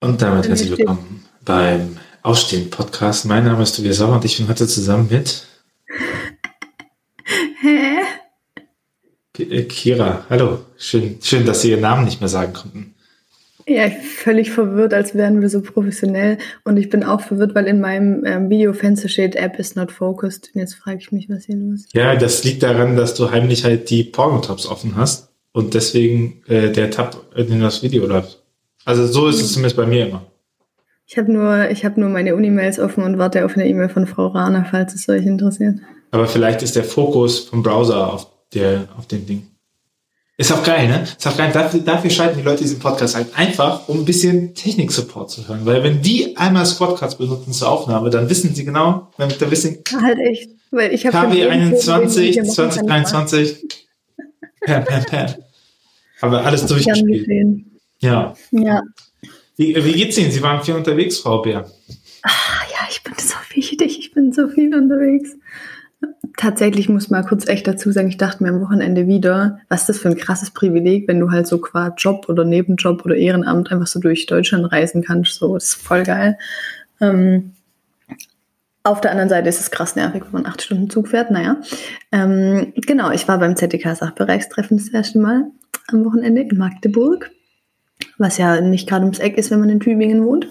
Und damit herzlich willkommen beim Ausstehen-Podcast. Mein Name ist Tobias Sauer und ich bin heute zusammen mit Hä? Äh, Kira. Hallo, schön, schön, dass Sie Ihren Namen nicht mehr sagen konnten. Ja, ich bin völlig verwirrt, als wären wir so professionell. Und ich bin auch verwirrt, weil in meinem ähm, Videofenster steht App is not focused. Und jetzt frage ich mich, was hier los ist. Ja, das liegt daran, dass du heimlich halt die Porno-Tabs offen hast und deswegen äh, der Tab in das Video läuft. Also so ist es zumindest bei mir immer. Ich habe nur, ich hab nur meine Unimails offen und warte auf eine E-Mail von Frau Rana, falls es euch interessiert. Aber vielleicht ist der Fokus vom Browser auf, der, auf dem Ding. Ist auch geil, ne? Ist auch geil. Dafür, dafür schalten die Leute diesen Podcast halt einfach, um ein bisschen Technik-Support zu hören. Weil wenn die einmal Squadcards benutzen zur Aufnahme, dann wissen sie genau, dann wissen Halt echt. Weil ich habe KW 21, 2023. Per, per, per. Aber alles durchgespielt. Ja. Ja. Wie, wie geht's Ihnen? Sie waren viel unterwegs, Frau Bär. Ah, ja, ich bin so wichtig. Ich bin so viel unterwegs. Tatsächlich muss man kurz echt dazu sagen, ich dachte mir am Wochenende wieder, was ist das für ein krasses Privileg, wenn du halt so qua Job oder Nebenjob oder Ehrenamt einfach so durch Deutschland reisen kannst. So, das ist voll geil. Ähm, auf der anderen Seite ist es krass nervig, wenn man acht Stunden Zug fährt. Naja, ähm, genau, ich war beim ZDK-Sachbereichstreffen das erste Mal am Wochenende in Magdeburg, was ja nicht gerade ums Eck ist, wenn man in Tübingen wohnt.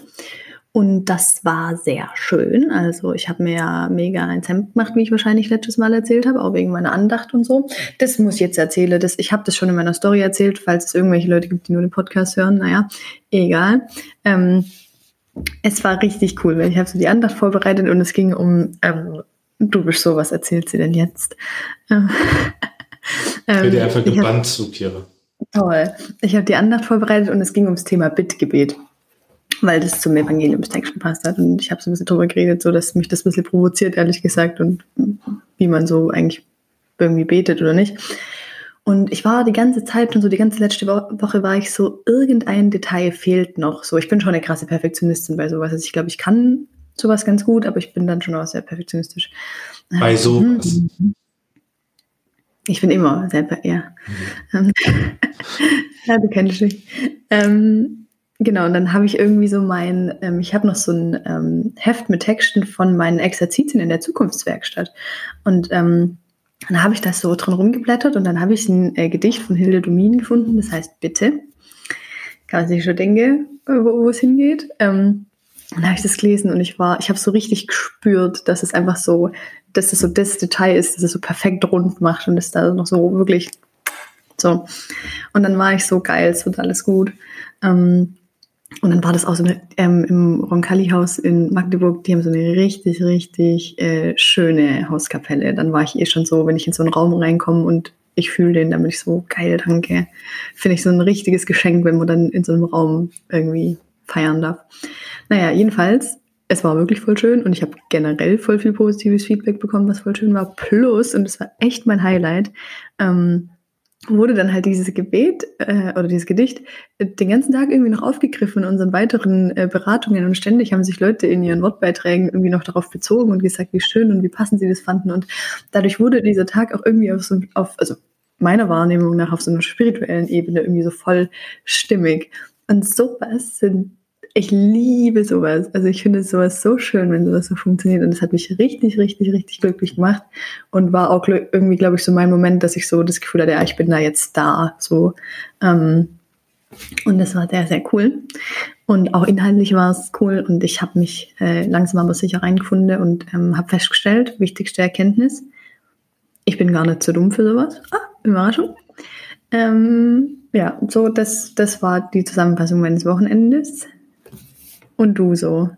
Und das war sehr schön. Also ich habe mir ja mega ein Hemd gemacht, wie ich wahrscheinlich letztes Mal erzählt habe, auch wegen meiner Andacht und so. Das muss ich jetzt erzählen. Das, ich habe das schon in meiner Story erzählt, falls es irgendwelche Leute gibt, die nur den Podcast hören. Naja, egal. Ähm, es war richtig cool, weil ich habe so die Andacht vorbereitet und es ging um, ähm, du bist so, was erzählt sie denn jetzt? Ähm, ich werde einfach gebannt zu, Kira. Toll. Ich habe die Andacht vorbereitet und es ging ums Thema Bittgebet weil das zum Evangeliumstext gepasst hat. Und ich habe so ein bisschen drüber geredet, so dass mich das ein bisschen provoziert, ehrlich gesagt, und wie man so eigentlich irgendwie betet oder nicht. Und ich war die ganze Zeit und so die ganze letzte Woche war ich so, irgendein Detail fehlt noch. So, ich bin schon eine krasse Perfektionistin bei sowas. Also ich glaube, ich kann sowas ganz gut, aber ich bin dann schon auch sehr perfektionistisch. Bei sowas. Ich bin immer sehr, ja. Mhm. ja, du kennst dich. Ähm, Genau, und dann habe ich irgendwie so mein, ähm, ich habe noch so ein ähm, Heft mit Texten von meinen Exerzitien in der Zukunftswerkstatt. Und ähm, dann habe ich das so drin rumgeblättert und dann habe ich ein äh, Gedicht von Hilde Domin gefunden, das heißt Bitte. Kann man sich schon denken, wo, wo es hingeht. Ähm, dann habe ich das gelesen und ich war, ich habe so richtig gespürt, dass es einfach so, dass es so das Detail ist, dass es so perfekt rund macht und es da noch so wirklich so. Und dann war ich so geil, es wird alles gut. Ähm, und dann war das auch so eine, ähm, im Roncalli-Haus in Magdeburg, die haben so eine richtig, richtig äh, schöne Hauskapelle. Dann war ich eh schon so, wenn ich in so einen Raum reinkomme und ich fühle den, dann bin ich so geil, danke. Finde ich so ein richtiges Geschenk, wenn man dann in so einem Raum irgendwie feiern darf. Naja, jedenfalls, es war wirklich voll schön und ich habe generell voll viel positives Feedback bekommen, was voll schön war. Plus, und das war echt mein Highlight, ähm, wurde dann halt dieses Gebet äh, oder dieses Gedicht äh, den ganzen Tag irgendwie noch aufgegriffen in unseren weiteren äh, Beratungen und ständig haben sich Leute in ihren Wortbeiträgen irgendwie noch darauf bezogen und gesagt, wie schön und wie passend sie das fanden und dadurch wurde dieser Tag auch irgendwie auf so auf also meiner Wahrnehmung nach auf so einer spirituellen Ebene irgendwie so voll stimmig und sowas sind ich liebe sowas. Also ich finde sowas so schön, wenn sowas so funktioniert. Und das hat mich richtig, richtig, richtig glücklich gemacht. Und war auch irgendwie, glaube ich, so mein Moment, dass ich so das Gefühl hatte, ja, ich bin da jetzt da. So. Ähm, und das war sehr, sehr cool. Und auch inhaltlich war es cool. Und ich habe mich äh, langsam aber sicher reingefunden und ähm, habe festgestellt, wichtigste Erkenntnis, ich bin gar nicht so dumm für sowas. Ah, Überraschung. Ähm, ja, so, das, das war die Zusammenfassung meines Wochenendes. Und du so?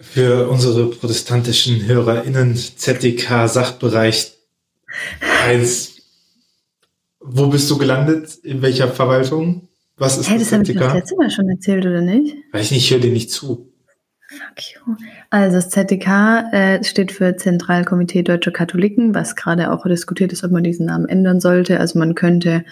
Für unsere protestantischen HörerInnen ZDK Sachbereich 1. Wo bist du gelandet? In welcher Verwaltung? Was ist hey, das, das? Habe ich das letzte Mal schon erzählt, oder nicht? Weiß ich nicht, ich höre dir nicht zu. Fuck you. Also das ZDK äh, steht für Zentralkomitee Deutscher Katholiken, was gerade auch diskutiert ist, ob man diesen Namen ändern sollte. Also man könnte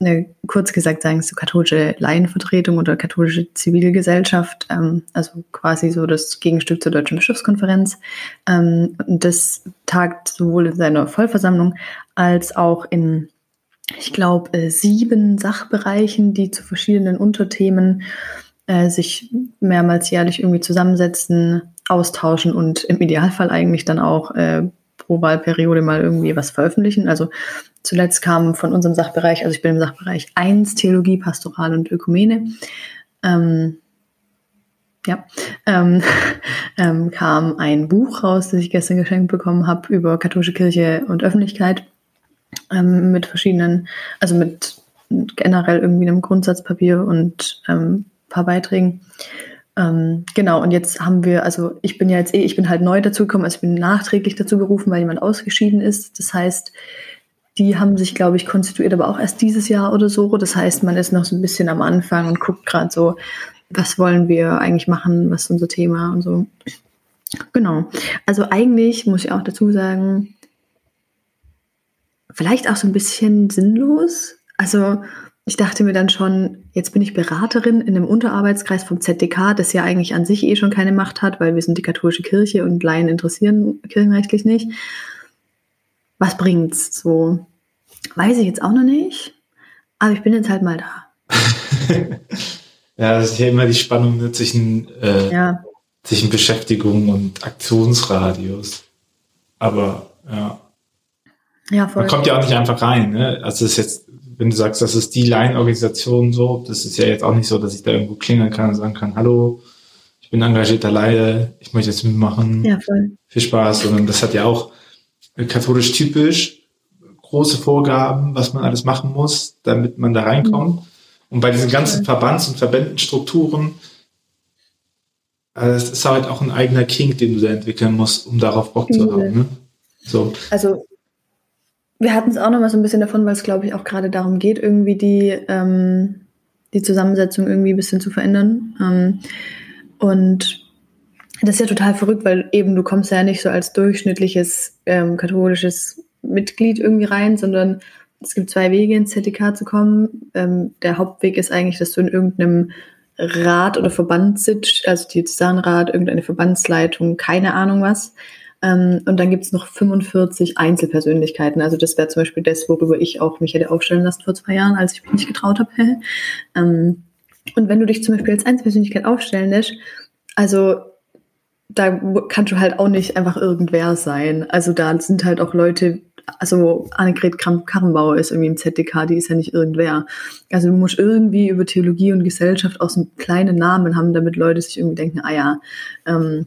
eine, kurz gesagt sagen, so katholische Laienvertretung oder katholische Zivilgesellschaft, ähm, also quasi so das Gegenstück zur Deutschen Bischofskonferenz. Ähm, das tagt sowohl in seiner Vollversammlung als auch in, ich glaube, äh, sieben Sachbereichen, die zu verschiedenen Unterthemen äh, sich mehrmals jährlich irgendwie zusammensetzen, austauschen und im Idealfall eigentlich dann auch äh, pro Wahlperiode mal irgendwie was veröffentlichen. Also zuletzt kam von unserem Sachbereich, also ich bin im Sachbereich 1, Theologie, Pastoral und Ökumene, ähm, ja, ähm, ähm, kam ein Buch raus, das ich gestern geschenkt bekommen habe über katholische Kirche und Öffentlichkeit ähm, mit verschiedenen, also mit generell irgendwie einem Grundsatzpapier und ähm, paar Beiträgen. Ähm, genau, und jetzt haben wir, also ich bin ja jetzt eh, ich bin halt neu dazugekommen, also ich bin nachträglich dazu gerufen, weil jemand ausgeschieden ist. Das heißt, die haben sich, glaube ich, konstituiert, aber auch erst dieses Jahr oder so. Das heißt, man ist noch so ein bisschen am Anfang und guckt gerade so, was wollen wir eigentlich machen, was ist unser Thema und so. Genau. Also eigentlich muss ich auch dazu sagen, vielleicht auch so ein bisschen sinnlos. Also ich dachte mir dann schon, jetzt bin ich Beraterin in einem Unterarbeitskreis vom ZDK, das ja eigentlich an sich eh schon keine Macht hat, weil wir sind die katholische Kirche und Laien interessieren kirchenrechtlich nicht. Was bringt's? So, weiß ich jetzt auch noch nicht, aber ich bin jetzt halt mal da. ja, das ist ja immer die Spannung zwischen, äh, ja. zwischen Beschäftigung und Aktionsradius. Aber ja. Ja, voll. Man kommt ja auch nicht einfach rein, ne? Also es ist jetzt wenn du sagst, das ist die Line-Organisation so, das ist ja jetzt auch nicht so, dass ich da irgendwo klingeln kann und sagen kann, hallo, ich bin engagierter Laie, ich möchte jetzt mitmachen. Ja, voll. Viel Spaß, sondern das hat ja auch katholisch typisch große Vorgaben, was man alles machen muss, damit man da reinkommt. Mhm. Und bei diesen ganzen Verbands- und Verbändenstrukturen, das ist halt auch ein eigener King, den du da entwickeln musst, um darauf Bock zu haben. Ne? So. Also wir hatten es auch noch mal so ein bisschen davon, weil es, glaube ich, auch gerade darum geht, irgendwie die, ähm, die Zusammensetzung irgendwie ein bisschen zu verändern. Ähm, und das ist ja total verrückt, weil eben du kommst ja nicht so als durchschnittliches ähm, katholisches Mitglied irgendwie rein, sondern es gibt zwei Wege ins ZDK zu kommen. Ähm, der Hauptweg ist eigentlich, dass du in irgendeinem Rat oder Verband sitzt, also Diözesanrat, irgendeine Verbandsleitung, keine Ahnung was. Ähm, und dann gibt es noch 45 Einzelpersönlichkeiten. Also das wäre zum Beispiel das, worüber ich auch mich hätte aufstellen lassen vor zwei Jahren, als ich mich nicht getraut habe. ähm, und wenn du dich zum Beispiel als Einzelpersönlichkeit aufstellen lässt, also da kannst du halt auch nicht einfach irgendwer sein. Also da sind halt auch Leute, also Annegret Karrenbauer ist irgendwie im ZDK, die ist ja nicht irgendwer. Also du musst irgendwie über Theologie und Gesellschaft auch so einen kleinen Namen haben, damit Leute sich irgendwie denken, ah ja, ähm,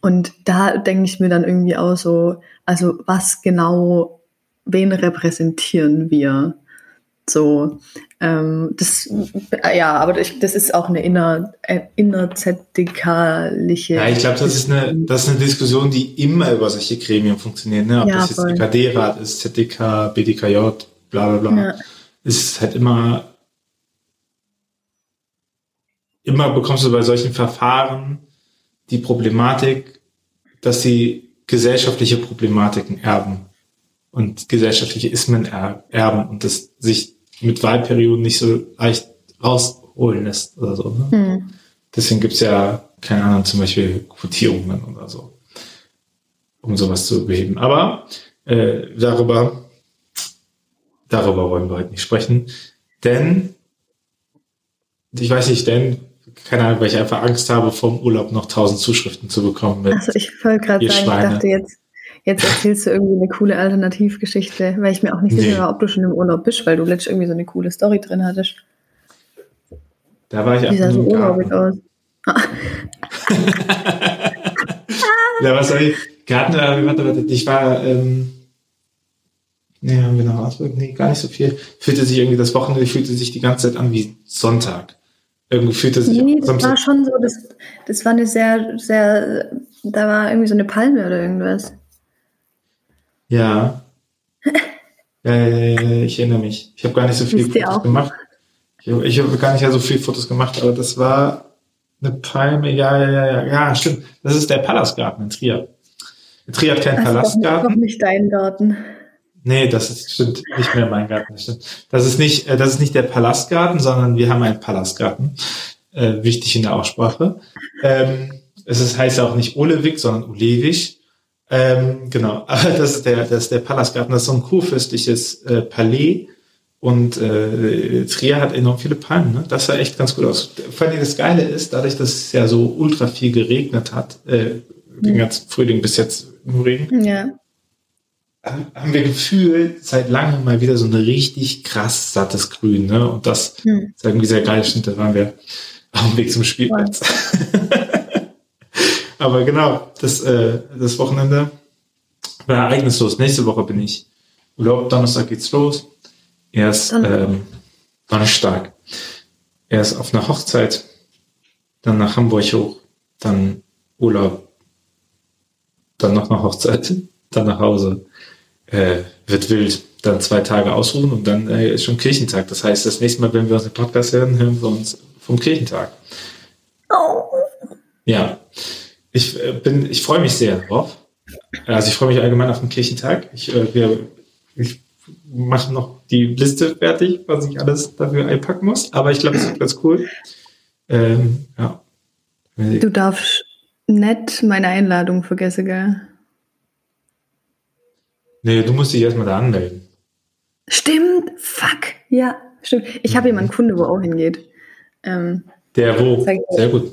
und da denke ich mir dann irgendwie auch so, also was genau, wen repräsentieren wir? So, ähm, das, ja, aber das, das ist auch eine inner, äh. Ja, ich glaube, das ist eine, das ist eine Diskussion, die immer über solche Gremien funktioniert, ne? Ob ja, das jetzt DKD-Rat ist, ZDK, BDKJ, bla, bla, bla. Ja. Ist halt immer, immer bekommst du bei solchen Verfahren die Problematik, dass sie gesellschaftliche Problematiken erben und gesellschaftliche Ismen erben und das sich mit Wahlperioden nicht so leicht rausholen lässt oder so. Ne? Mhm. Deswegen gibt's ja, keine Ahnung, zum Beispiel Quotierungen oder so, um sowas zu beheben. Aber äh, darüber, darüber wollen wir heute nicht sprechen, denn ich weiß nicht, denn keine Ahnung, weil ich einfach Angst habe, vom Urlaub noch tausend Zuschriften zu bekommen. also ich wollte gerade sagen, Schweine. ich dachte jetzt, jetzt erzählst du irgendwie eine coole Alternativgeschichte, weil ich mir auch nicht nee. sicher war, ob du schon im Urlaub bist, weil du letztens irgendwie so eine coole Story drin hattest. Da war ich Wie sah so Urlaub aus? ja, was soll ich? Garten, warte, warte, ich war, ähm, nee, haben wir noch Ausdruck? Nee, gar nicht so viel. Fühlte sich irgendwie das Wochenende, fühlte sich die ganze Zeit an wie Sonntag. Irgendwie es sich. Nee, das war schon so, das, das war eine sehr, sehr, da war irgendwie so eine Palme oder irgendwas. Ja. ja, ja, ja, ich erinnere mich. Ich habe gar nicht so viele Fotos auch? gemacht. Ich, habe gar nicht so viele Fotos gemacht, aber das war eine Palme. Ja, ja, ja, ja, ja, stimmt. Das ist der Palastgarten in Trier. In Trier hat keinen Palastgarten. Das ist nicht dein Garten. Nee, das ist, stimmt nicht mehr mein Garten. Das, stimmt. das ist nicht, äh, das ist nicht der Palastgarten, sondern wir haben einen Palastgarten. Äh, wichtig in der Aussprache. Ähm, es ist, heißt auch nicht Olewig, sondern Ulewig. Ähm, genau, aber das ist der, das ist der Palastgarten. Das ist so ein kurfürstliches äh, Palais Und äh, Trier hat enorm viele Palmen. Ne? Das sah echt ganz gut aus. Vor allem das Geile ist, dadurch, dass es ja so ultra viel geregnet hat, äh, den ganzen Frühling bis jetzt im Regen, Ja. Haben wir gefühlt seit langem mal wieder so ein richtig krass sattes Grün. Ne? Und das Hm. ist irgendwie sehr geil. Stimmt, da waren wir auf dem Weg zum Spielplatz. Aber genau, das, äh, das Wochenende war ereignislos. Nächste Woche bin ich Urlaub. Donnerstag geht's los. Erst Donnerstag. ähm, Donnerstag. Erst auf einer Hochzeit, dann nach Hamburg hoch, dann Urlaub, dann noch eine Hochzeit, dann nach Hause. Äh, wird wild. Dann zwei Tage ausruhen und dann äh, ist schon Kirchentag. Das heißt, das nächste Mal, wenn wir uns den Podcast hören, hören wir uns vom Kirchentag. Oh. Ja, ich äh, bin, ich freue mich sehr drauf. Also ich freue mich allgemein auf den Kirchentag. Ich, äh, wir, ich mache noch die Liste fertig, was ich alles dafür einpacken muss. Aber ich glaube, es wird ganz cool. Ähm, ja. Du darfst nicht meine Einladung vergessen, gell? Nee, du musst dich erstmal da anmelden. Stimmt, fuck. Ja, stimmt. Ich habe jemanden Kunde, wo auch hingeht. Ähm, Der wo? Sehr gut.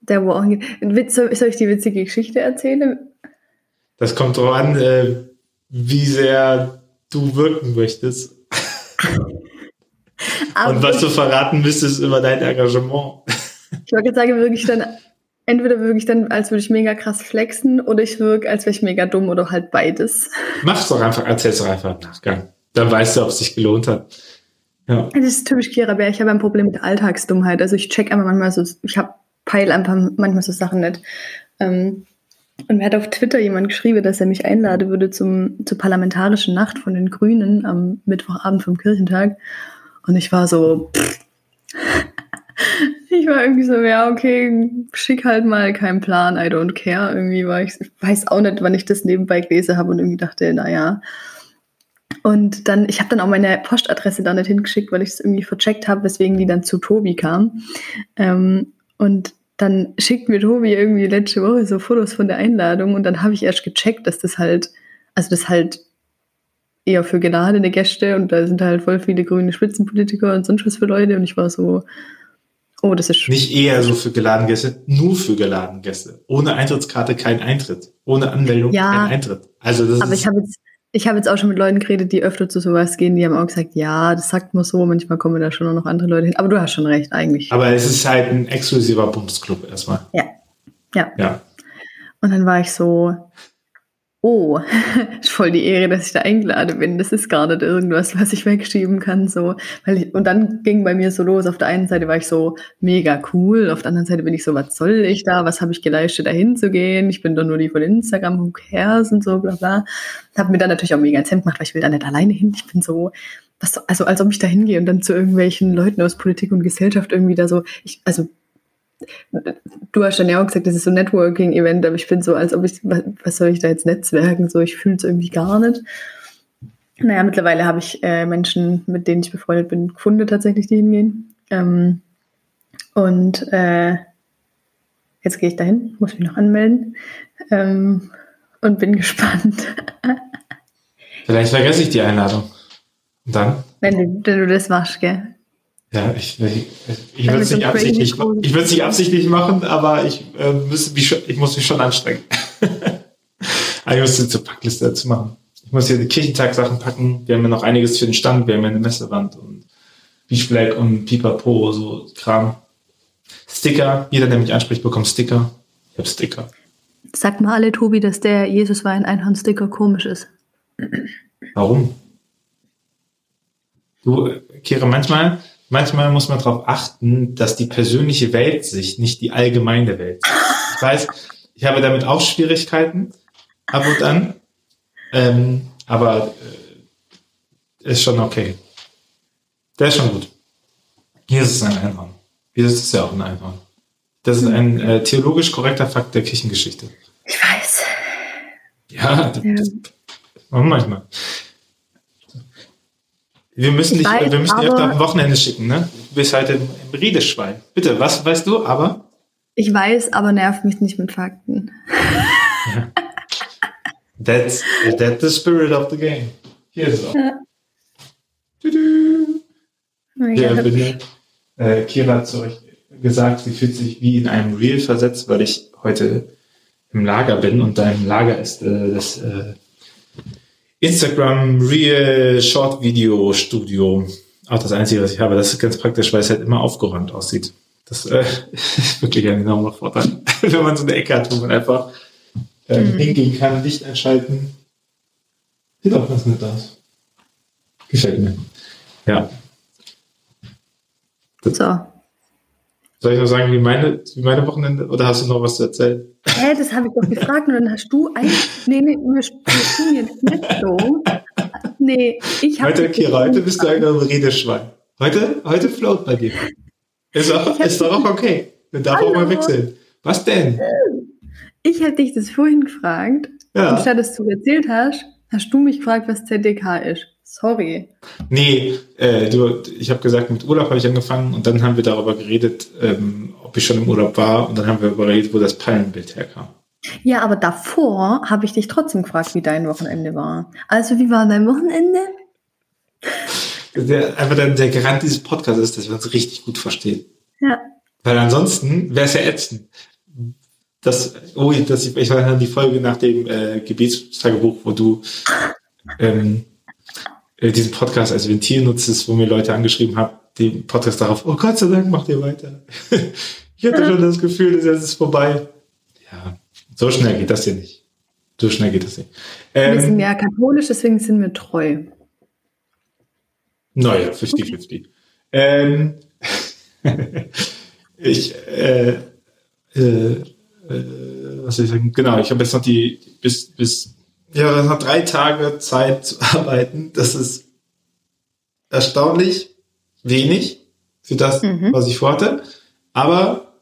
der wo auch hingeht. Witz, soll soll ich die witzige Geschichte erzählen? Das kommt drauf an, äh, wie sehr du wirken möchtest und was du verraten müsstest über dein Engagement. ich wollte sagen, wirklich dann, entweder wirklich dann, als würde ich mega krass flexen oder ich wirke, als wäre ich mega dumm oder halt beides. Mach's doch einfach, erzähl's doch einfach im Nachgang. Dann weißt du, ob es sich gelohnt hat. Ja. Das ist typisch Kira Bär. Ich habe ein Problem mit Alltagsdummheit. Also ich check einfach manchmal so, ich habe peil einfach manchmal so Sachen nicht. Ähm, und mir hat auf Twitter jemand geschrieben, dass er mich einladen würde zum, zur parlamentarischen Nacht von den Grünen am Mittwochabend vom Kirchentag. Und ich war so, pff. Ich war irgendwie so, ja, okay, schick halt mal, kein Plan, I don't care. Irgendwie war ich, ich weiß auch nicht, wann ich das nebenbei gelesen habe und irgendwie dachte, naja. Und dann, ich habe dann auch meine Postadresse da nicht hingeschickt, weil ich es irgendwie vercheckt habe, weswegen die dann zu Tobi kam. Ähm, und dann schickt mir Tobi irgendwie letzte Woche so Fotos von der Einladung und dann habe ich erst gecheckt, dass das halt, also das halt eher für geladene Gäste und da sind halt voll viele grüne Spitzenpolitiker und sonst was für Leute und ich war so, oh, das ist Nicht eher so für geladene Gäste, nur für geladene Gäste. Ohne Eintrittskarte kein Eintritt. Ohne Anmeldung Ja. kein Eintritt. Also das Aber ist ich habe jetzt, ich habe jetzt auch schon mit Leuten geredet, die öfter zu sowas gehen, die haben auch gesagt, ja, das sagt man so, manchmal kommen da schon noch andere Leute hin. Aber du hast schon recht, eigentlich. aber es ist halt ein exklusiver Bumsclub erstmal. Ja. Ja. Ja. Und dann war ich so, oh, ist voll die Ehre, dass ich da eingeladen bin. Das ist gar nicht irgendwas, was ich wegschieben kann. So. Weil ich, und dann ging bei mir so los. Auf der einen Seite war ich so mega cool, auf der anderen Seite bin ich so, was soll ich da? Was habe ich geleistet, da hinzugehen? Ich bin doch nur die von Instagram, who cares und so, bla bla. Hab mir dann natürlich auch mega ins Hemd gemacht, weil ich will da nicht alleine hin. Ich bin so, was, also als ob ich da hingehe und dann zu irgendwelchen Leuten aus Politik und Gesellschaft irgendwie da so, ich, also du hast dann ja auch gesagt, das ist so ein Networking-Event, aber ich bin so, als ob ich, was, was soll ich da jetzt netzwerken? So, ich fühle es irgendwie gar nicht. Naja, mittlerweile habe ich äh, Menschen, mit denen ich befreundet bin, gefunden tatsächlich, die hingehen. Ähm, und äh, jetzt gehe ich dahin, muss mich noch anmelden ähm, und bin gespannt, Vielleicht vergesse ich die Einladung. Und dann? wenn du, wenn du das machst, gell? Ja, ich, ich, ich würde es nicht absichtlich, ich würde es nicht absichtlich machen, aber ich, äh, müsste mich ich muss mich schon anstrengen. aber ich muss jetzt zur Packliste dazu machen. Ich muss hier die Kirchentag-Sachen packen. Wir haben ja noch einiges für den Stand. Wir haben ja eine Messewand und Beach Black und Pipapo, so Kram. Sticker. Jeder, der mich anspricht, bekommt Sticker. Ich habe Sticker. Sag mal alle, Tobi, dass der Jesus war ein Einhornsticker komisch ist. Warum? Du, äh, Kira, manchmal, manchmal muss man darauf achten, dass die persönliche Weltsicht nicht die allgemeine Welt ist. Ich weiß, ich habe damit auch Schwierigkeiten, ab und an, ähm, aber äh, ist schon okay. Der ist schon gut. Jesus ist ein Einhorn. Jesus ist ja auch ein Einhorn. Das ist ein äh, theologisch korrekter Fakt der Kirchengeschichte. Ich weiß. Ja, das, Ja. Oh, manchmal. Wir müssen Ich dich, wir müssen dich am Wochenende schicken, ne? Du bist halt im, im Redeschwein. Bitte, was weißt du? Aber Ich weiß, aber nervt mich nicht mit Fakten. that's, that's the spirit of the game. Hier ist es auch. Tudu. Oh Ja, Gott. bin, äh, Kira hat zu euch gesagt, sie fühlt sich wie in einem Reel versetzt, weil ich heute im Lager bin und da im Lager ist äh, das äh, Instagram Reel Short Video Studio. Auch das Einzige, was ich habe. Das ist ganz praktisch, weil es halt immer aufgeräumt aussieht. Das äh, ist wirklich ein enormer Vorteil, wenn man so eine Ecke hat, wo man einfach ähm, Mhm. hingehen kann, Licht einschalten. Sieht auch ganz nett aus. Gefällt mir. Ja. So. Soll ich noch sagen, wie meine, wie meine Wochenende, oder hast du noch was zu erzählen? Hä, das habe ich doch gefragt und dann hast du ein. Nee, nee, wir, tun jetzt nicht so. Nee, ich habe. Heute, Kira, heute bist du ein Redeschwein. Heute, heute float bei dir. Ist, auch, ist doch auch okay. Wir darf auch mal wechseln. Was denn? Ich habe dich das vorhin gefragt. Ja. Und statt dass du erzählt hast, hast du mich gefragt, was ZDK ist. Sorry. Nee, äh, du, ich habe gesagt, mit Urlaub habe ich angefangen und dann haben wir darüber geredet, ähm, ob ich schon im Urlaub war und dann haben wir darüber geredet, wo das Palmenbild herkam. Ja, aber davor habe ich dich trotzdem gefragt, wie dein Wochenende war. Also, wie war dein Wochenende? Der, einfach der, der Garant dieses Podcasts ist, dass wir uns richtig gut verstehen. Ja. Weil ansonsten wäre es ja ätzend. Das, oh, das, ich war die Folge nach dem äh, Gebetstagebuch, wo du ähm, äh, diesen Podcast als Ventil nutzest, wo mir Leute angeschrieben haben, den Podcast darauf, oh Gott sei Dank, macht ihr weiter. ich hatte schon das Gefühl, jetzt ist vorbei. Ja, so schnell geht das hier nicht. So schnell geht das nicht. Wir sind Ähm, ja katholisch, deswegen sind wir treu. Naja, 50-50. Ähm, ich, äh, äh, äh, was soll ich sagen? Genau, ich habe jetzt noch die, bis, bis, ja, noch drei Tage Zeit zu arbeiten. Das ist erstaunlich wenig für das, Mhm. was ich vorhatte. Aber,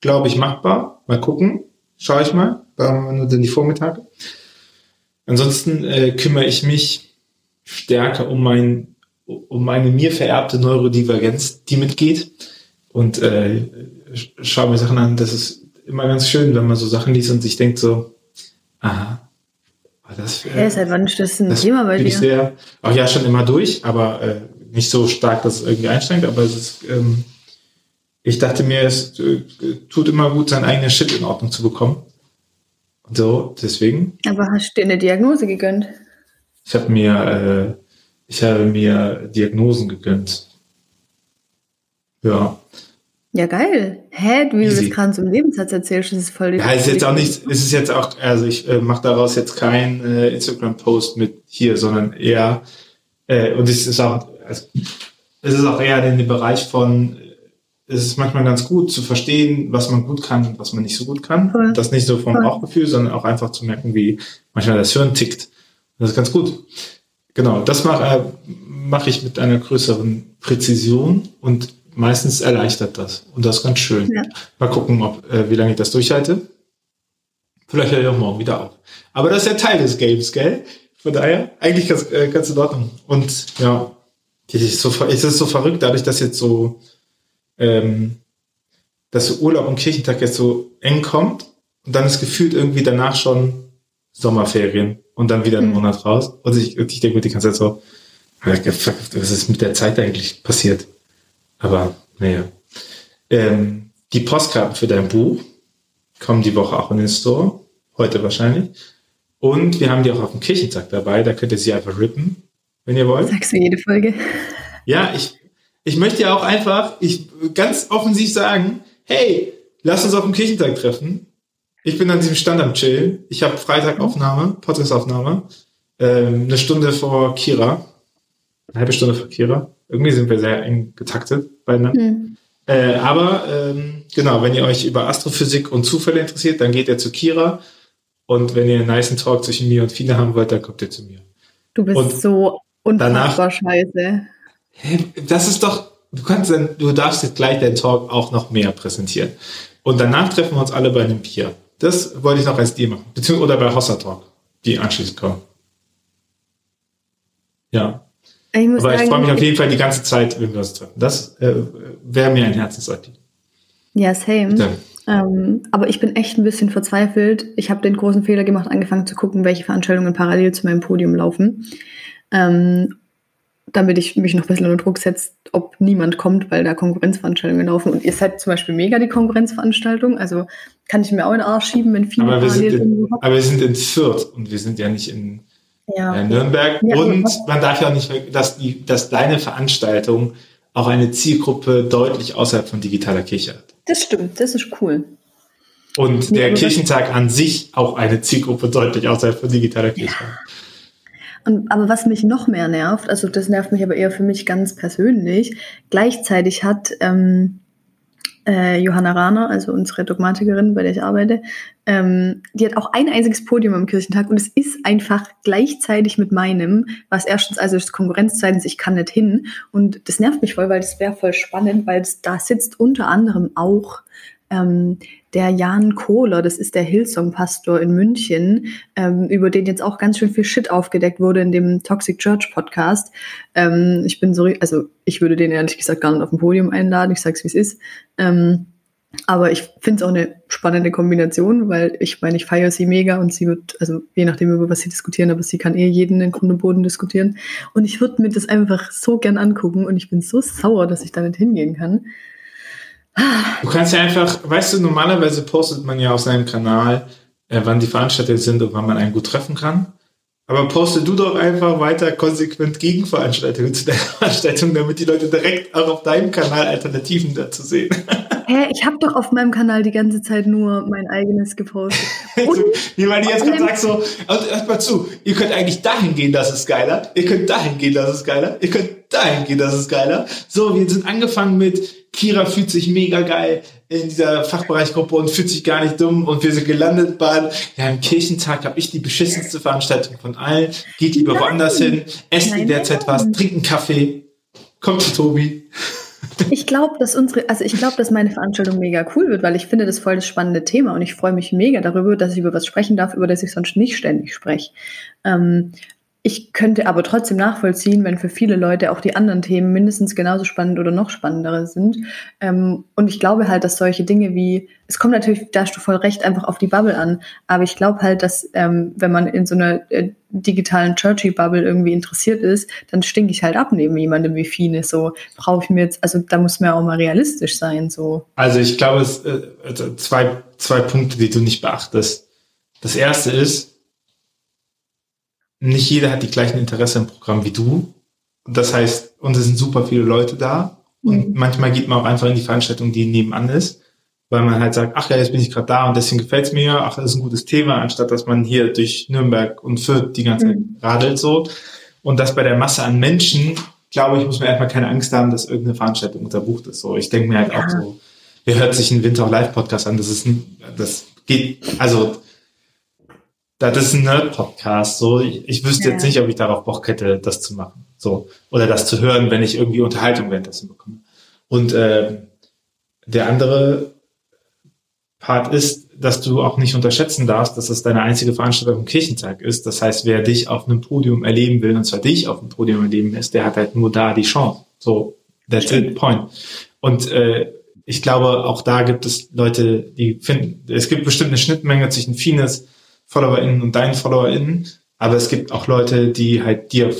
glaube ich, machbar. Mal gucken. Schau ich mal. Brauchen wir nur dann die Vormittage. Ansonsten äh, kümmere ich mich stärker um mein, um meine mir vererbte Neurodivergenz, die mitgeht. Und äh, sch- schaue mir Sachen an. Das ist immer ganz schön, wenn man so Sachen liest und sich denkt so, aha, das seit wann ist das ein das Thema bei bin ich dir? sehr, auch ja schon immer durch, aber äh, nicht so stark, dass es irgendwie einschränkt, aber es ist, ähm, ich dachte mir, es äh, tut immer gut, seinen eigenen Shit in Ordnung zu bekommen. Und so, deswegen, Aber hast du dir eine Diagnose gegönnt? ich habe mir, äh, ich habe mir Diagnosen gegönnt. Ja. Ja, geil. Hä, wie du das gerade so im Lebenssatz erzählst, das ist voll die Ja, ist jetzt auch nicht, ist es jetzt auch, also ich äh, mache daraus jetzt kein äh, Instagram-Post mit hier, sondern eher, äh, und es ist auch, also, es ist auch eher in dem Bereich von, äh, es ist manchmal ganz gut zu verstehen, was man gut kann und was man nicht so gut kann. Voll. Das nicht so vom Voll. Bauchgefühl, sondern auch einfach zu merken, wie manchmal das Hirn tickt. Das ist ganz gut. Genau, das mache äh, mach ich mit einer größeren Präzision und meistens erleichtert das. Und das ist ganz schön. Ja. Mal gucken, ob, äh, wie lange ich das durchhalte. Vielleicht höre ich auch morgen wieder auf. Aber das ist ja Teil des Games, gell? Von daher, eigentlich ganz, äh, ganz in Ordnung. Und ja, das ist so, es ist so verrückt, dadurch, dass jetzt so, ähm, dass so Urlaub und Kirchentag jetzt so eng kommt und dann ist gefühlt irgendwie danach schon Sommerferien und dann wieder einen Mhm. Monat raus. Und ich, ich denke mir die ganze Zeit so, was ist mit der Zeit eigentlich passiert? Aber naja. Ähm, die Postkarten für dein Buch kommen die Woche auch in den Store. Heute wahrscheinlich. Und wir haben die auch auf dem Kirchentag dabei. Da könnt ihr sie einfach rippen, wenn ihr wollt. Sagst du jede Folge? Ja, ich, ich möchte ja auch einfach ich, ganz offensiv sagen, hey, lass uns auf dem Kirchentag treffen. Ich bin an diesem Stand am Chillen. Ich habe Freitagaufnahme, Podcast-Aufnahme. Ähm, eine Stunde vor Kira. Eine halbe Stunde vor Kira. Irgendwie sind wir sehr eng getaktet beieinander. Hm. Äh, aber ähm, genau, wenn ihr euch über Astrophysik und Zufälle interessiert, dann geht ihr zu Kira. Und wenn ihr einen niceen Talk zwischen mir und Fine haben wollt, dann kommt ihr zu mir. Du bist Und so unfassbar scheiße. Das ist doch, du kannst dann, du darfst jetzt gleich deinen Talk auch noch mehr präsentieren. Und danach treffen wir uns alle bei einem Bier. Das wollte ich noch als Deal machen. Beziehungsweise oder bei Hossa Talk, die anschließend kommen. Ja. Ich muss Aber ich freue sagen, mich auf jeden Fall die ganze Zeit, wenn wir uns treffen. Das äh, wäre mir ein Herzensanliegen. ja, same. Ähm, aber ich bin echt ein bisschen verzweifelt. Ich habe den großen Fehler gemacht, angefangen zu gucken, welche Veranstaltungen parallel zu meinem Podium laufen. Ähm, damit ich mich noch ein bisschen unter Druck setze, ob niemand kommt, weil da Konkurrenzveranstaltungen laufen. Und ihr seid zum Beispiel mega die Konkurrenzveranstaltung. Also kann ich mir auch in den Arsch schieben, wenn viele aber wir, sind in, aber wir sind in Fürth und wir sind ja nicht in ja. äh, Nürnberg. Ja, und man darf ja auch nicht, dass, die, dass deine Veranstaltung auch eine Zielgruppe deutlich außerhalb von digitaler Kirche hat. Das stimmt, das ist cool. Und ja, der Kirchentag an sich auch eine Zielgruppe deutlich außerhalb von digitaler Kirche hat. Und, aber was mich noch mehr nervt, also das nervt mich aber eher für mich ganz persönlich, gleichzeitig hat ähm, äh, Johanna Rahner, also unsere Dogmatikerin, bei der ich arbeite, ähm, die hat auch ein einziges Podium am Kirchentag und es ist einfach gleichzeitig mit meinem, was erstens, also das Konkurrenz zweitens, ich kann nicht hin und das nervt mich voll, weil das wäre voll spannend, weil da sitzt unter anderem auch ähm, der Jan Kohler, das ist der Hillsong-Pastor in München, ähm, über den jetzt auch ganz schön viel Shit aufgedeckt wurde in dem Toxic Church Podcast. Ähm, ich bin so, also ich würde den ehrlich gesagt gar nicht auf dem Podium einladen, ich sag's wie es ist. Ähm, aber ich finde es auch eine spannende Kombination, weil ich meine, ich feiere sie mega und sie wird, also je nachdem, über was sie diskutieren, aber sie kann eh jeden in Grund und Boden diskutieren. Und ich würde mir das einfach so gern angucken und ich bin so sauer, dass ich da nicht hingehen kann. Du kannst ja einfach, weißt du, normalerweise postet man ja auf seinem Kanal, äh, wann die Veranstaltungen sind und wann man einen gut treffen kann. Aber poste du doch einfach weiter konsequent Gegenveranstaltungen zu deiner Veranstaltung, damit die Leute direkt auch auf deinem Kanal Alternativen dazu sehen. Hä, ich habe doch auf meinem Kanal die ganze Zeit nur mein eigenes gepostet. Und Wie weil du jetzt gerade sagst so, also erstmal zu, ihr könnt eigentlich dahin gehen, das ist geiler, ihr könnt dahin gehen, das ist geiler, ihr könnt dahin gehen, das ist geiler. So, wir sind angefangen mit Kira fühlt sich mega geil in dieser Fachbereichgruppe und fühlt sich gar nicht dumm und wir sind gelandet bei ja, im Kirchentag habe ich die beschissenste Veranstaltung von allen. Geht lieber nein. woanders hin, esst in der Zeit was, trinkt einen Kaffee, kommt zu Tobi. Ich glaube, dass unsere, also ich glaube, dass meine Veranstaltung mega cool wird, weil ich finde das voll das spannende Thema und ich freue mich mega darüber, dass ich über was sprechen darf, über das ich sonst nicht ständig spreche. Ähm, ich könnte aber trotzdem nachvollziehen, wenn für viele Leute auch die anderen Themen mindestens genauso spannend oder noch spannendere sind. Ähm, und ich glaube halt, dass solche Dinge wie, es kommt natürlich, da hast du voll recht, einfach auf die Bubble an. Aber ich glaube halt, dass ähm, wenn man in so einer äh, digitalen Churchy-Bubble irgendwie interessiert ist, dann stinke ich halt ab neben jemandem wie Fine. So brauche ich mir jetzt, also da muss man auch mal realistisch sein. So. Also ich glaube, es äh, also zwei, zwei Punkte, die du nicht beachtest. Das erste ist, nicht jeder hat die gleichen Interesse im Programm wie du. Das heißt, uns sind super viele Leute da. Und mhm. manchmal geht man auch einfach in die Veranstaltung, die nebenan ist, weil man halt sagt, ach ja, jetzt bin ich gerade da und deswegen gefällt's mir, ach, das ist ein gutes Thema, anstatt dass man hier durch Nürnberg und Fürth die ganze Zeit mhm. radelt so. Und das bei der Masse an Menschen, glaube ich, muss man erstmal keine Angst haben, dass irgendeine Veranstaltung unterbucht ist. So, ich denke mir halt ja. auch so, wer hört sich einen Winter Live Podcast an? Das ist, das geht, also das ist ein Nerd-Podcast. So, ich, ich wüsste ja. jetzt nicht, ob ich darauf Bock hätte, das zu machen. So. Oder das zu hören, wenn ich irgendwie Unterhaltung währenddessen bekomme. Und äh, der andere Part ist, dass du auch nicht unterschätzen darfst, dass das deine einzige Veranstaltung im Kirchentag ist. Das heißt, wer dich auf einem Podium erleben will, und zwar dich auf einem Podium erleben ist, der hat halt nur da die Chance. So, that's it, point. Und äh, ich glaube, auch da gibt es Leute, die finden, es gibt bestimmt eine Schnittmenge zwischen Fines FollowerInnen und deinen FollowerInnen, aber es gibt auch Leute, die halt dir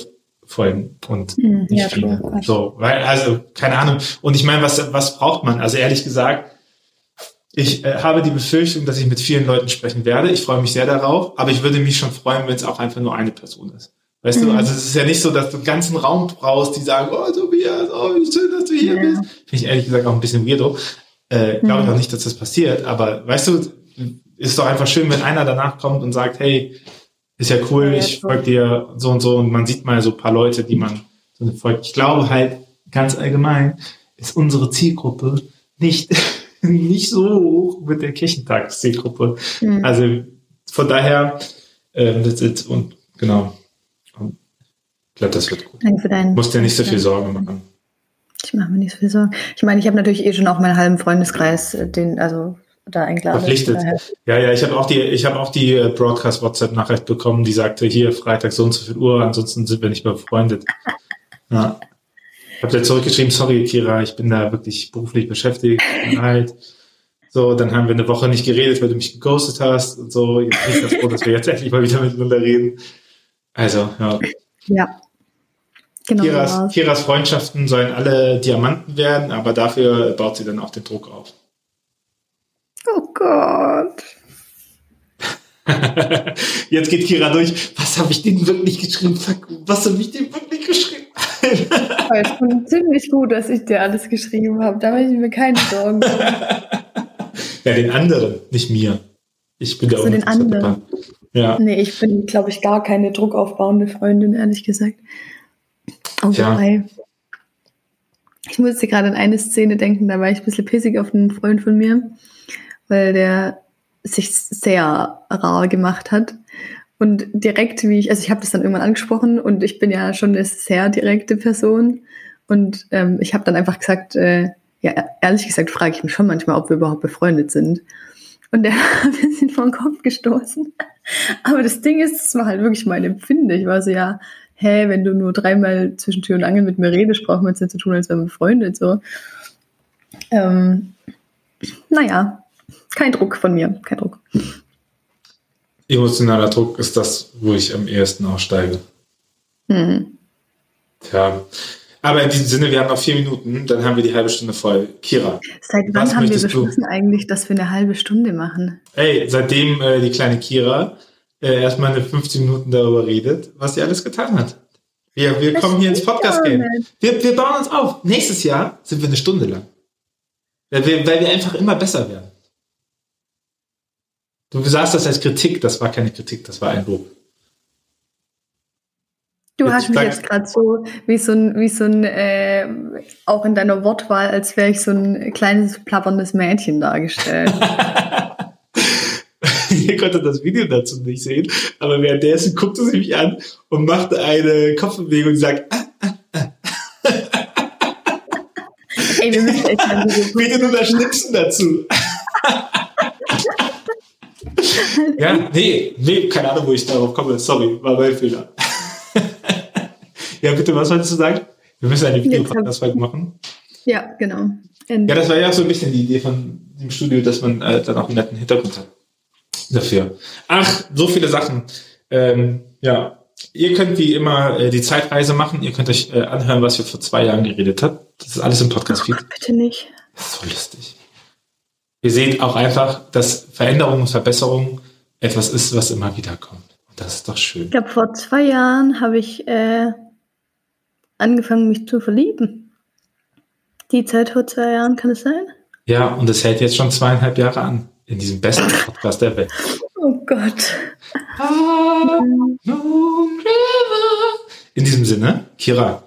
folgen und hm, nicht ja, viele. Klar. So, weil, also, keine Ahnung. Und ich meine, was, was braucht man? Also ehrlich gesagt, ich äh, habe die Befürchtung, dass ich mit vielen Leuten sprechen werde. Ich freue mich sehr darauf, aber ich würde mich schon freuen, wenn es auch einfach nur eine Person ist. Weißt mhm. du, also es ist ja nicht so, dass du einen ganzen Raum brauchst, die sagen, oh Tobias, oh, wie schön, dass du hier ja. bist. Finde ich ehrlich gesagt auch ein bisschen weirdo. Äh, Glaube ich mhm. auch nicht, dass das passiert, aber weißt du, ist doch einfach schön, wenn einer danach kommt und sagt, hey, ist ja cool, ich folge dir so und so und man sieht mal so ein paar Leute, die man so folgt. Ich glaube halt ganz allgemein ist unsere Zielgruppe nicht nicht so hoch mit der Kirchentagszielgruppe. Mhm. Also von daher ähm, das ist, und genau. Ich glaube, das wird gut. Danke für deinen. Musst dir nicht so viel Sorgen machen. Ich mache mir nicht so viel Sorgen. Ich meine, ich habe natürlich eh schon auch meinen halben Freundeskreis, äh, den, also da eingeladen. Verpflichtet. Ja, ja, ich habe auch die, ich habe auch die äh, Broadcast WhatsApp Nachricht bekommen, die sagte, hier Freitag so und so viel Uhr, ansonsten sind wir nicht mehr befreundet. Ja. Ich habe dir zurückgeschrieben, sorry Kira, ich bin da wirklich beruflich beschäftigt. Halt. So, dann haben wir eine Woche nicht geredet, weil du mich geghostet hast und so. Jetzt bin ich ganz froh, dass wir jetzt endlich mal wieder miteinander reden. Also, ja. Ja. Genau Kiras. Kiras Freundschaften sollen alle Diamanten werden, aber dafür baut sie dann auch den Druck auf. Oh Gott. Jetzt geht Kira durch. Was habe ich denen wirklich geschrieben? Fuck, was habe ich denen wirklich geschrieben? Aber ich bin ziemlich gut, dass ich dir alles geschrieben habe. Da mache ich mir keine Sorgen. ja, den anderen, nicht mir. Ich bin der Ach so, den anderen. Ja. nee, ich bin, glaube ich, gar keine druckaufbauende Freundin, ehrlich gesagt. Oh, Tja. wobei. Ich musste gerade an eine Szene denken, da war ich ein bisschen pissig auf einen Freund von mir, weil der sich sehr rar gemacht hat. Und direkt, wie ich, also ich habe das dann irgendwann angesprochen und ich bin ja schon eine sehr direkte Person. Und ähm, ich habe dann einfach gesagt, äh, ja, ehrlich gesagt frage ich mich schon manchmal, ob wir überhaupt befreundet sind. Und der hat ein bisschen vor den Kopf gestoßen. Aber das Ding ist, es war halt wirklich mein Empfinden. Ich war so, ja, hä, wenn du nur dreimal zwischen Tür und Angel mit mir redest, brauchen wir uns nicht zu tun, als wären wir befreundet. So. Ähm, naja, kein Druck von mir, kein Druck. Emotionaler Druck ist das, wo ich am ehesten aussteige. Hm. Tja. Aber in diesem Sinne, wir haben noch vier Minuten, dann haben wir die halbe Stunde voll. Kira, Seit wann haben wir möchtest du? beschlossen eigentlich, dass wir eine halbe Stunde machen? ey, seitdem äh, die kleine Kira äh, erstmal eine 15 Minuten darüber redet, was sie alles getan hat. Wir, wir kommen hier ins Podcast-Game. Wir, wir bauen uns auf. Nächstes Jahr sind wir eine Stunde lang. Weil wir, weil wir einfach immer besser werden. Du sahst das als Kritik, das war keine Kritik, das war ein Lob. Du Jetzt hast mich jetzt gerade so wie so ein, wie so ein äh, auch in deiner Wortwahl, als wäre ich so ein kleines plapperndes Mädchen dargestellt. Ihr konntet das Video dazu nicht sehen, aber währenddessen guckte sie mich an und machte eine Kopfbewegung und sagt, ah, Ey, wir müssen echt mal bitte nur das Schnipsen dazu. Ja, nee, nee, keine Ahnung, wo ich darauf komme. Sorry, war mein Fehler. ja, bitte, was wolltest du sagen? Wir müssen eine Videopodcast-Folge machen. Ja, genau. Und Ja, das war ja auch so ein bisschen die Idee von dem Studio, dass man äh, dann auch einen netten Hintergrund hat dafür. Ach, so viele Sachen. Ähm, ja, ihr könnt wie immer äh, die Zeitreise machen. Ihr könnt euch äh, anhören, was wir vor zwei Jahren geredet haben. Das ist alles im Podcast-Feed. bitte nicht. Das ist so lustig. Ihr seht auch einfach, dass Veränderung und Verbesserung etwas ist, was immer wieder kommt. Und das ist doch schön. Ich glaube, vor zwei Jahren habe ich äh, angefangen, mich zu verlieben. Die Zeit vor zwei Jahren, kann es sein? Ja, und es hält jetzt schon zweieinhalb Jahre an. In diesem besten Podcast der Welt. Oh Gott. In diesem Sinne, Kira,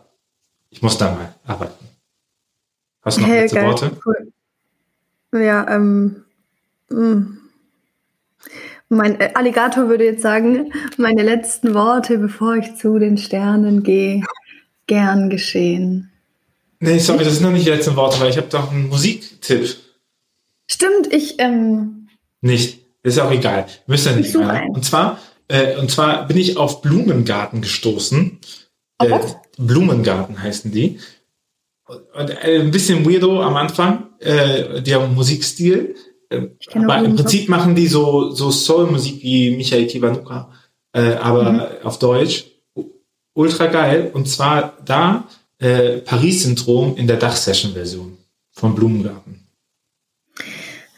ich muss da mal arbeiten. Hast du noch Hey, letzte geil. Worte? Cool. Ja, ähm. mm. Mein äh, Alligator würde jetzt sagen, meine letzten Worte, bevor ich zu den Sternen gehe, gern geschehen. Nee, sorry, das sind noch nicht die letzten Worte, weil ich habe doch einen Musiktipp. Stimmt, ich, ähm, Nicht. Ist auch egal. Müsst ihr Ich nicht einen. Und zwar, äh, und zwar bin ich auf Blumengarten gestoßen. Auf Äh? Blumengarten heißen die. Und äh, ein bisschen weirdo am Anfang, äh, der Musikstil. Äh, auch aber im. Prinzip machen die so, so Soul-Musik wie Michael Kiwanuka, äh, aber Mhm. auf Deutsch. Ultra geil. Und zwar da äh, Paris-Syndrom in der Dach-Session-Version von Blumengarten.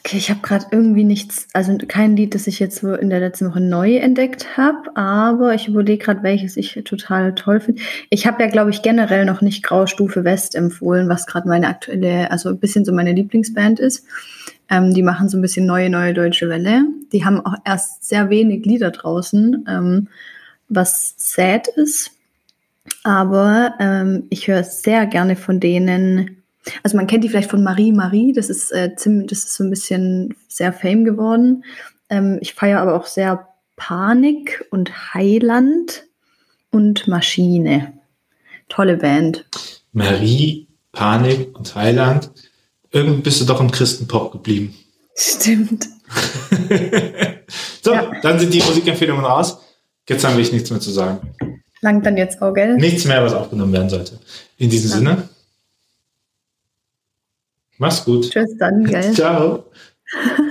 Okay, ich habe gerade irgendwie nichts, also kein Lied, das ich jetzt in der letzten Woche neu entdeckt habe, aber ich überlege gerade, welches ich total toll finde. Ich habe ja, glaube ich, generell noch nicht Graustufe West empfohlen, was gerade meine aktuelle, also ein bisschen so meine Lieblingsband ist. Ähm, die machen so ein bisschen neue, neue deutsche Welle. Die haben auch erst sehr wenig Lieder draußen, ähm, was sad ist. Aber ähm, ich höre sehr gerne von denen also man kennt die vielleicht von Marie Marie, das ist äh, ziemlich, das ist so ein bisschen sehr fame geworden. Ähm, ich feiere aber auch sehr Panik und Heiland und Maschine. Tolle Band. Marie, Panik und Thailand. Irgendwie bist du doch im Christenpop geblieben. Stimmt. so, Ja. dann sind die Musikempfehlungen raus. Jetzt haben wir nichts mehr zu sagen. Langt dann jetzt auch, gell? Nichts mehr, was aufgenommen werden sollte. In diesem Ja. Sinne. Mach's gut. Tschüss dann, gell? Ciao.